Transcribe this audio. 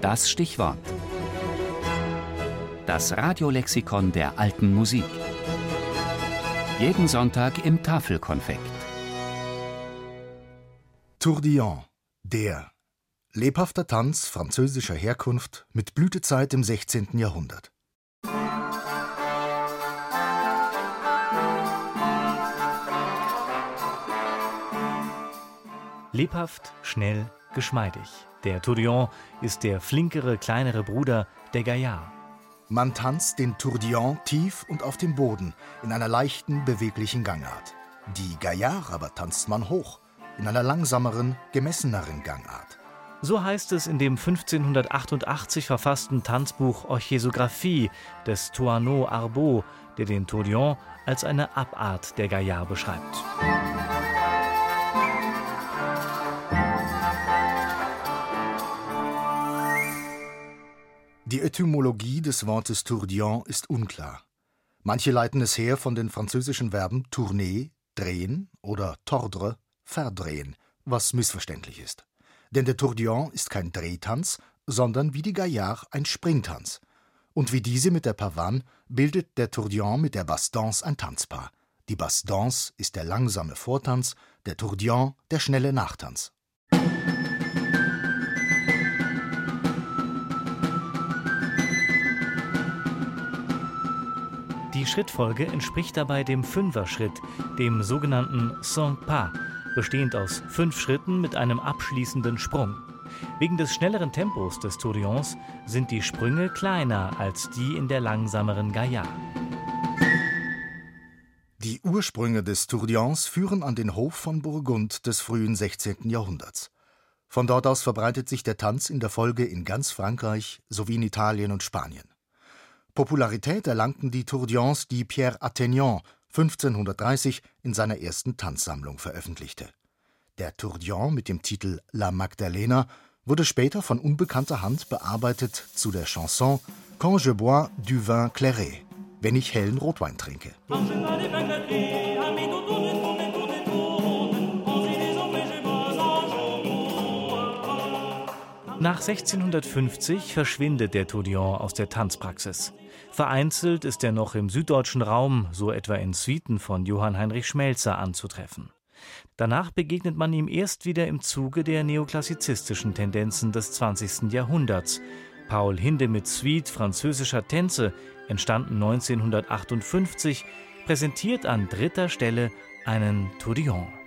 Das Stichwort. Das Radiolexikon der alten Musik. Jeden Sonntag im Tafelkonfekt. Tourdillon, der lebhafter Tanz französischer Herkunft mit Blütezeit im 16. Jahrhundert. Lebhaft, schnell, geschmeidig. Der Tourdillon ist der flinkere, kleinere Bruder der Gaillard. Man tanzt den Tourdillon tief und auf dem Boden, in einer leichten, beweglichen Gangart. Die Gaillard aber tanzt man hoch, in einer langsameren, gemesseneren Gangart. So heißt es in dem 1588 verfassten Tanzbuch Orchesographie des Tourneau Arbeau, der den Tourdillon als eine Abart der Gaillard beschreibt. Die Etymologie des Wortes Tourdillon ist unklar. Manche leiten es her von den französischen Verben tourner, drehen oder tordre, verdrehen, was missverständlich ist. Denn der Tourdillon ist kein Drehtanz, sondern wie die Gaillard ein Springtanz. Und wie diese mit der Pavane bildet der Tourdillon mit der Basse Danse ein Tanzpaar. Die Basse Danse ist der langsame Vortanz, der Tourdillon der schnelle Nachtanz. Die Schrittfolge entspricht dabei dem Fünfer-Schritt, dem sogenannten Sans Pas, bestehend aus fünf Schritten mit einem abschließenden Sprung. Wegen des schnelleren Tempos des Tourillons sind die Sprünge kleiner als die in der langsameren Gaillard. Die Ursprünge des Tourdillons führen an den Hof von Burgund des frühen 16. Jahrhunderts. Von dort aus verbreitet sich der Tanz in der Folge in ganz Frankreich sowie in Italien und Spanien. Popularität erlangten die Tourdillons, die Pierre Attegnan 1530 in seiner ersten Tanzsammlung veröffentlichte. Der Tourdillon mit dem Titel La Magdalena wurde später von unbekannter Hand bearbeitet zu der Chanson Quand je bois du vin clairé, wenn ich hellen Rotwein trinke. Nach 1650 verschwindet der Tourdillon aus der Tanzpraxis. Vereinzelt ist er noch im süddeutschen Raum, so etwa in Suiten von Johann Heinrich Schmelzer, anzutreffen. Danach begegnet man ihm erst wieder im Zuge der neoklassizistischen Tendenzen des 20. Jahrhunderts. Paul Hinde mit Suite französischer Tänze, entstanden 1958, präsentiert an dritter Stelle einen Tourdillon.